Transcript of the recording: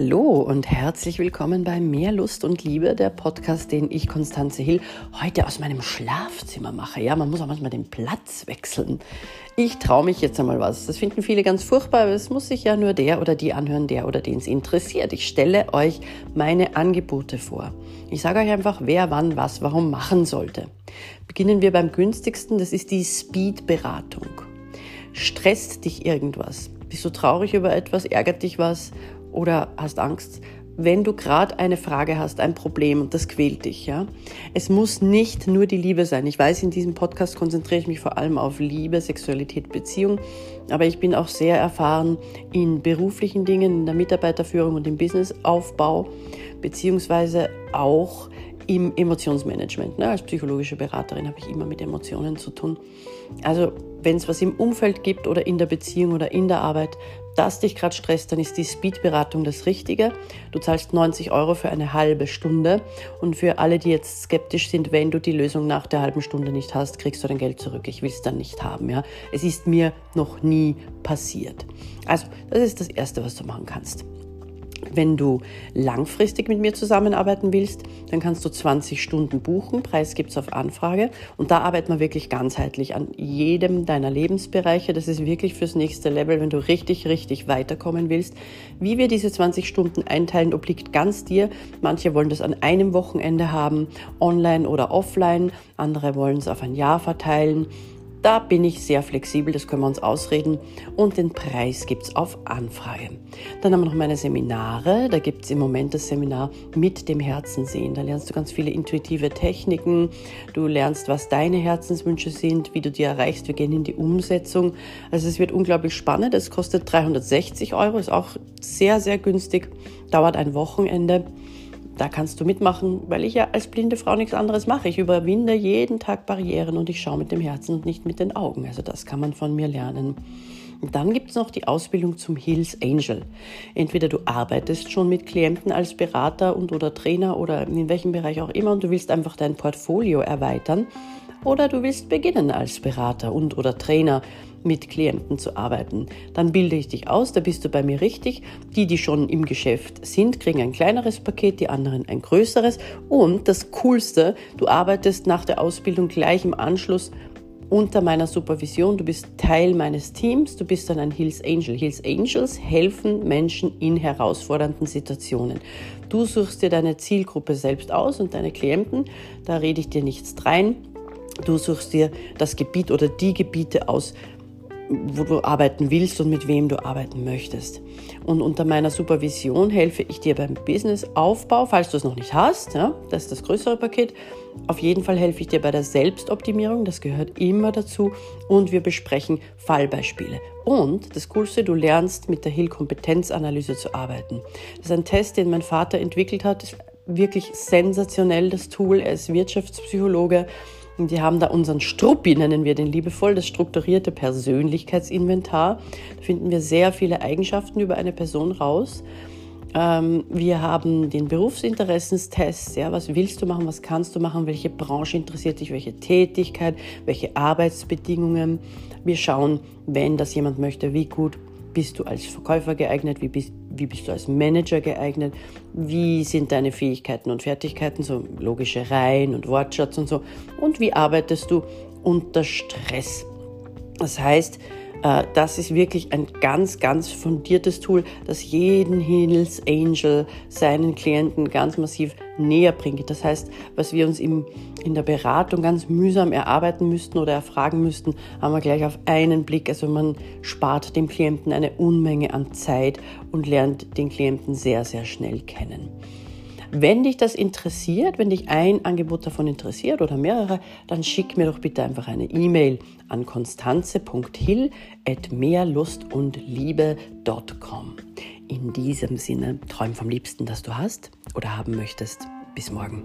Hallo und herzlich willkommen bei Mehr Lust und Liebe, der Podcast, den ich, Konstanze Hill, heute aus meinem Schlafzimmer mache. Ja, man muss auch manchmal den Platz wechseln. Ich traue mich jetzt einmal was. Das finden viele ganz furchtbar, aber es muss sich ja nur der oder die anhören, der oder den es interessiert. Ich stelle euch meine Angebote vor. Ich sage euch einfach, wer wann was warum machen sollte. Beginnen wir beim günstigsten, das ist die Speed-Beratung. Stresst dich irgendwas? Bist du traurig über etwas? Ärgert dich was? Oder hast Angst, wenn du gerade eine Frage hast, ein Problem und das quält dich, ja. Es muss nicht nur die Liebe sein. Ich weiß, in diesem Podcast konzentriere ich mich vor allem auf Liebe, Sexualität, Beziehung, aber ich bin auch sehr erfahren in beruflichen Dingen, in der Mitarbeiterführung und im Businessaufbau, beziehungsweise auch im Emotionsmanagement. Ne? Als psychologische Beraterin habe ich immer mit Emotionen zu tun. Also wenn es was im Umfeld gibt oder in der Beziehung oder in der Arbeit, das dich gerade stresst, dann ist die Speed-Beratung das Richtige. Du zahlst 90 Euro für eine halbe Stunde. Und für alle, die jetzt skeptisch sind, wenn du die Lösung nach der halben Stunde nicht hast, kriegst du dein Geld zurück. Ich will es dann nicht haben. Ja? Es ist mir noch nie passiert. Also, das ist das Erste, was du machen kannst. Wenn du langfristig mit mir zusammenarbeiten willst, dann kannst du 20 Stunden buchen. Preis gibt es auf Anfrage. Und da arbeiten wir wirklich ganzheitlich an jedem deiner Lebensbereiche. Das ist wirklich fürs nächste Level, wenn du richtig, richtig weiterkommen willst. Wie wir diese 20 Stunden einteilen, obliegt ganz dir. Manche wollen das an einem Wochenende haben, online oder offline. Andere wollen es auf ein Jahr verteilen. Da bin ich sehr flexibel, das können wir uns ausreden. Und den Preis gibt es auf Anfrage. Dann haben wir noch meine Seminare. Da gibt es im Moment das Seminar mit dem Herzen sehen. Da lernst du ganz viele intuitive Techniken. Du lernst, was deine Herzenswünsche sind, wie du die erreichst. Wir gehen in die Umsetzung. Also es wird unglaublich spannend. Es kostet 360 Euro, ist auch sehr, sehr günstig. Dauert ein Wochenende da kannst du mitmachen, weil ich ja als blinde Frau nichts anderes mache. Ich überwinde jeden Tag Barrieren und ich schaue mit dem Herzen und nicht mit den Augen. Also das kann man von mir lernen. Und dann gibt es noch die Ausbildung zum Hills Angel. Entweder du arbeitest schon mit Klienten als Berater und oder Trainer oder in welchem Bereich auch immer und du willst einfach dein Portfolio erweitern oder du willst beginnen als Berater und oder Trainer mit Klienten zu arbeiten. Dann bilde ich dich aus, da bist du bei mir richtig. Die, die schon im Geschäft sind, kriegen ein kleineres Paket, die anderen ein größeres. Und das Coolste, du arbeitest nach der Ausbildung gleich im Anschluss unter meiner Supervision. Du bist Teil meines Teams. Du bist dann ein Hills Angel. Hills Angels helfen Menschen in herausfordernden Situationen. Du suchst dir deine Zielgruppe selbst aus und deine Klienten. Da rede ich dir nichts rein. Du suchst dir das Gebiet oder die Gebiete aus, wo du arbeiten willst und mit wem du arbeiten möchtest. Und unter meiner Supervision helfe ich dir beim Businessaufbau, falls du es noch nicht hast, ja, das ist das größere Paket. Auf jeden Fall helfe ich dir bei der Selbstoptimierung, das gehört immer dazu. Und wir besprechen Fallbeispiele. Und das Coolste, du lernst mit der Hill-Kompetenzanalyse zu arbeiten. Das ist ein Test, den mein Vater entwickelt hat. Ist wirklich sensationell, das Tool. Er ist Wirtschaftspsychologe und die haben da unseren Struppi, nennen wir den liebevoll, das strukturierte Persönlichkeitsinventar. Da finden wir sehr viele Eigenschaften über eine Person raus. Ähm, wir haben den Berufsinteressenstest. Ja, was willst du machen? Was kannst du machen? Welche Branche interessiert dich? Welche Tätigkeit? Welche Arbeitsbedingungen? Wir schauen, wenn das jemand möchte, wie gut bist du als Verkäufer geeignet? Wie bist, wie bist du als Manager geeignet? Wie sind deine Fähigkeiten und Fertigkeiten, so logische Reihen und Wortschatz und so? Und wie arbeitest du unter Stress? Das heißt, das ist wirklich ein ganz, ganz fundiertes Tool, das jeden Hills Angel seinen Klienten ganz massiv näher bringt. Das heißt, was wir uns in der Beratung ganz mühsam erarbeiten müssten oder erfragen müssten, haben wir gleich auf einen Blick. Also man spart dem Klienten eine Unmenge an Zeit und lernt den Klienten sehr, sehr schnell kennen. Wenn dich das interessiert, wenn dich ein Angebot davon interessiert oder mehrere, dann schick mir doch bitte einfach eine E-Mail an konstanze.hill at mehrlustundliebe.com. In diesem Sinne, träum vom Liebsten, das du hast oder haben möchtest. Bis morgen.